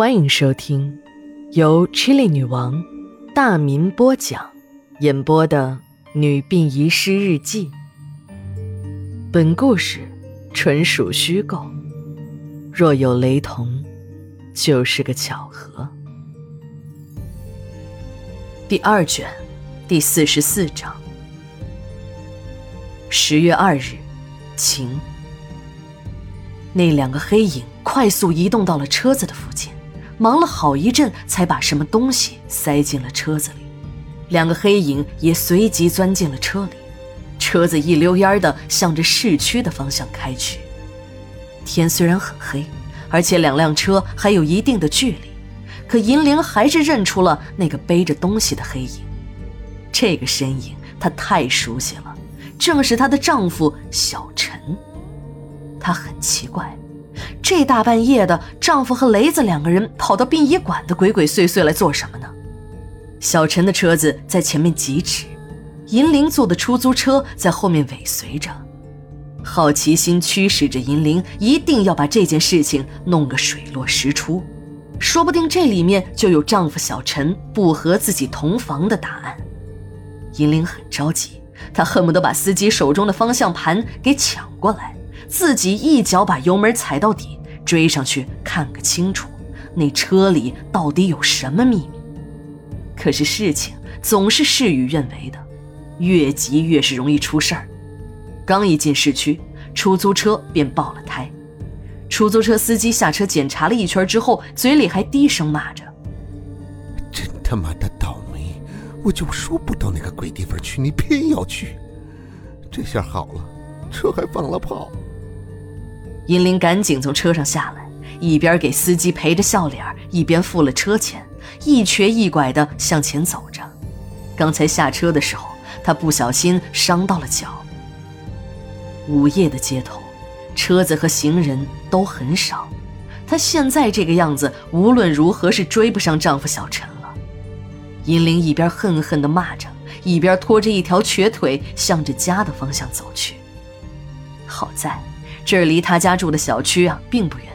欢迎收听由 Chili 女王大民播讲、演播的《女病遗失日记》。本故事纯属虚构，若有雷同，就是个巧合。第二卷第四十四章。十月二日，晴。那两个黑影快速移动到了车子的附近，忙了好一阵，才把什么东西塞进了车子里。两个黑影也随即钻进了车里，车子一溜烟的向着市区的方向开去。天虽然很黑，而且两辆车还有一定的距离，可银铃还是认出了那个背着东西的黑影。这个身影她太熟悉了，正是她的丈夫小陈。她很奇怪，这大半夜的，丈夫和雷子两个人跑到殡仪馆的鬼鬼祟祟来做什么呢？小陈的车子在前面疾驰，银铃坐的出租车在后面尾随着。好奇心驱使着银铃，一定要把这件事情弄个水落石出，说不定这里面就有丈夫小陈不和自己同房的答案。银铃很着急，她恨不得把司机手中的方向盘给抢过来。自己一脚把油门踩到底，追上去看个清楚，那车里到底有什么秘密？可是事情总是事与愿违的，越急越是容易出事儿。刚一进市区，出租车便爆了胎。出租车司机下车检查了一圈之后，嘴里还低声骂着：“真他妈的倒霉！我就说不到那个鬼地方去，你偏要去。这下好了，车还放了炮。”银铃赶紧从车上下来，一边给司机陪着笑脸，一边付了车钱，一瘸一拐地向前走着。刚才下车的时候，他不小心伤到了脚。午夜的街头，车子和行人都很少。她现在这个样子，无论如何是追不上丈夫小陈了。银铃一边恨恨地骂着，一边拖着一条瘸腿向着家的方向走去。好在。这儿离他家住的小区啊并不远，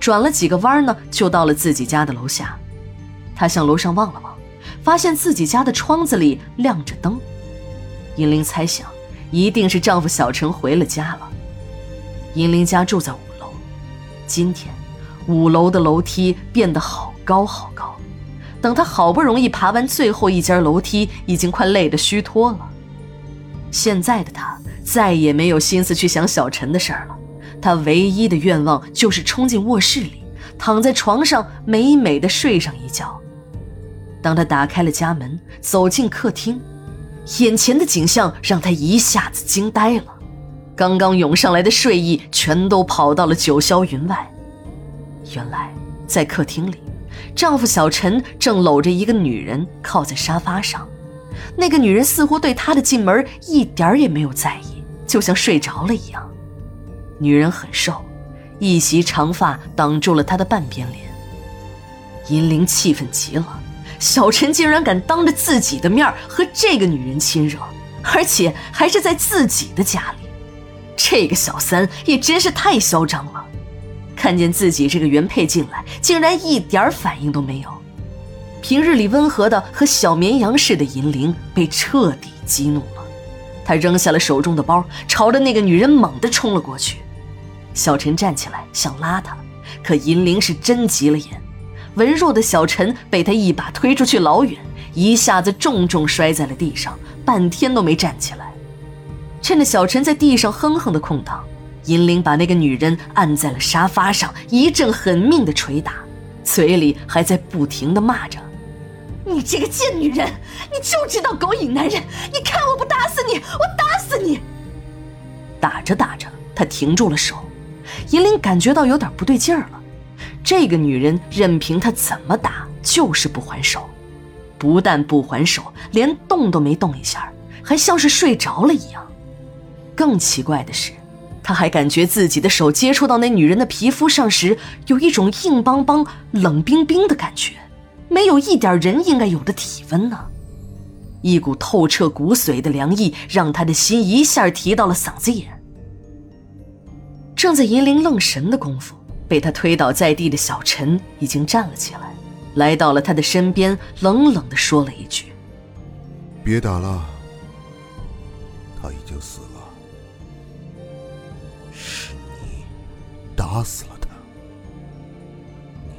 转了几个弯呢，就到了自己家的楼下。他向楼上望了望，发现自己家的窗子里亮着灯。银铃猜想，一定是丈夫小陈回了家了。银铃家住在五楼，今天五楼的楼梯变得好高好高。等她好不容易爬完最后一节楼梯，已经快累得虚脱了。现在的她再也没有心思去想小陈的事儿了。他唯一的愿望就是冲进卧室里，躺在床上美美的睡上一觉。当他打开了家门，走进客厅，眼前的景象让他一下子惊呆了。刚刚涌上来的睡意全都跑到了九霄云外。原来，在客厅里，丈夫小陈正搂着一个女人靠在沙发上，那个女人似乎对他的进门一点也没有在意，就像睡着了一样。女人很瘦，一袭长发挡住了她的半边脸。银铃气愤极了，小陈竟然敢当着自己的面和这个女人亲热，而且还是在自己的家里。这个小三也真是太嚣张了！看见自己这个原配进来，竟然一点反应都没有。平日里温和的和小绵羊似的银铃被彻底激怒了，他扔下了手中的包，朝着那个女人猛地冲了过去。小陈站起来想拉他，可银铃是真急了眼，文弱的小陈被他一把推出去老远，一下子重重摔在了地上，半天都没站起来。趁着小陈在地上哼哼的空档，银铃把那个女人按在了沙发上，一阵狠命的捶打，嘴里还在不停的骂着：“你这个贱女人，你就知道勾引男人！你看我不打死你，我打死你！”打着打着，他停住了手。银铃感觉到有点不对劲儿了，这个女人任凭他怎么打，就是不还手，不但不还手，连动都没动一下，还像是睡着了一样。更奇怪的是，他还感觉自己的手接触到那女人的皮肤上时，有一种硬邦邦、冷冰冰的感觉，没有一点人应该有的体温呢。一股透彻骨髓的凉意，让他的心一下提到了嗓子眼。正在银铃愣神的功夫，被他推倒在地的小陈已经站了起来，来到了他的身边，冷冷的说了一句：“别打了，他已经死了，是你打死了他，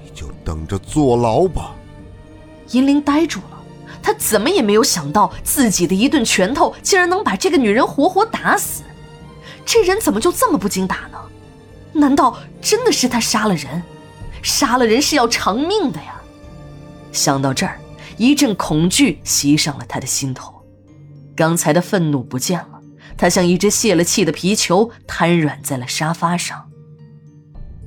你就等着坐牢吧。”银铃呆住了，他怎么也没有想到自己的一顿拳头竟然能把这个女人活活打死，这人怎么就这么不经打呢？难道真的是他杀了人？杀了人是要偿命的呀！想到这儿，一阵恐惧袭上了他的心头。刚才的愤怒不见了，他像一只泄了气的皮球，瘫软在了沙发上。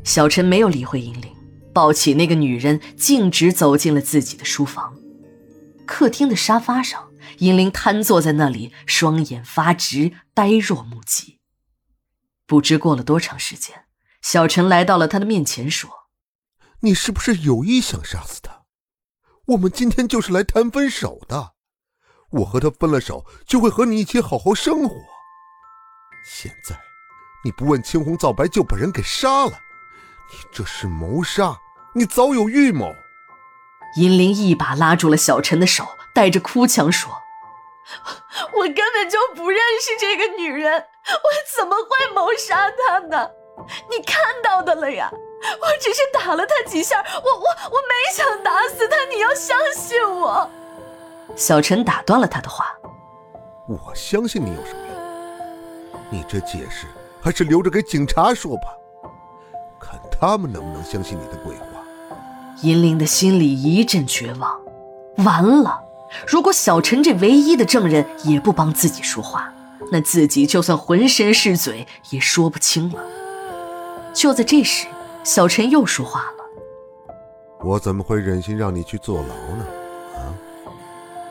小陈没有理会银铃，抱起那个女人，径直走进了自己的书房。客厅的沙发上，银铃瘫坐在那里，双眼发直，呆若木鸡。不知过了多长时间。小陈来到了他的面前，说：“你是不是有意想杀死他？我们今天就是来谈分手的。我和他分了手，就会和你一起好好生活。现在，你不问青红皂白就把人给杀了，你这是谋杀！你早有预谋。”银铃一把拉住了小陈的手，带着哭腔说：“我根本就不认识这个女人，我怎么会谋杀她呢？”你看到的了呀，我只是打了他几下，我我我没想打死他，你要相信我。小陈打断了他的话，我相信你有什么用？你这解释还是留着给警察说吧，看他们能不能相信你的鬼话。银铃的心里一阵绝望，完了，如果小陈这唯一的证人也不帮自己说话，那自己就算浑身是嘴也说不清了。就在这时，小陈又说话了：“我怎么会忍心让你去坐牢呢？啊，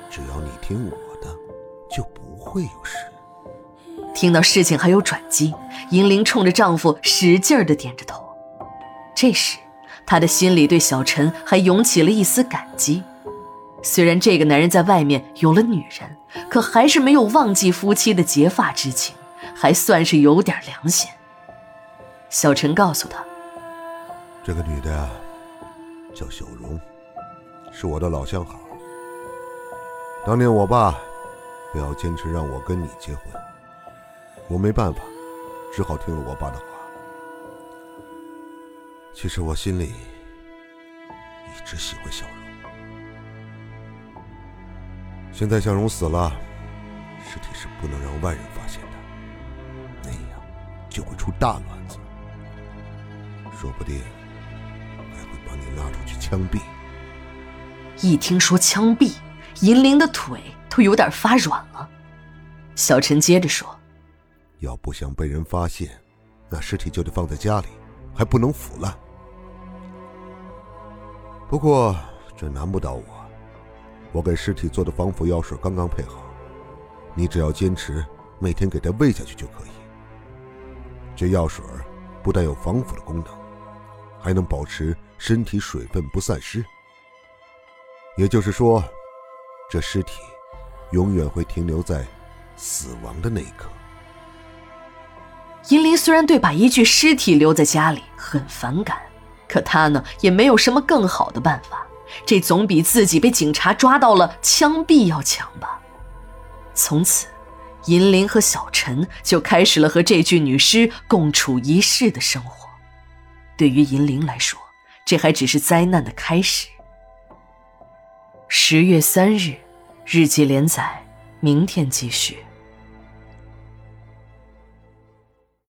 只要你听我的，就不会有事。”听到事情还有转机，银铃冲着丈夫使劲的点着头。这时，她的心里对小陈还涌起了一丝感激。虽然这个男人在外面有了女人，可还是没有忘记夫妻的结发之情，还算是有点良心。小陈告诉他：“这个女的呀，叫小荣，是我的老相好。当年我爸非要坚持让我跟你结婚，我没办法，只好听了我爸的话。其实我心里一直喜欢小荣。现在小荣死了，尸体是不能让外人发现的，那样就会出大乱子。”说不定还会把你拉出去枪毙。一听说枪毙，银铃的腿都有点发软了。小陈接着说：“要不想被人发现，那尸体就得放在家里，还不能腐烂。不过这难不倒我，我给尸体做的防腐药水刚刚配好，你只要坚持每天给它喂下去就可以。这药水不但有防腐的功能。”还能保持身体水分不散失，也就是说，这尸体永远会停留在死亡的那一刻。银铃虽然对把一具尸体留在家里很反感，可她呢也没有什么更好的办法，这总比自己被警察抓到了枪毙要强吧。从此，银铃和小陈就开始了和这具女尸共处一室的生活。对于银铃来说，这还只是灾难的开始。十月三日，日记连载，明天继续。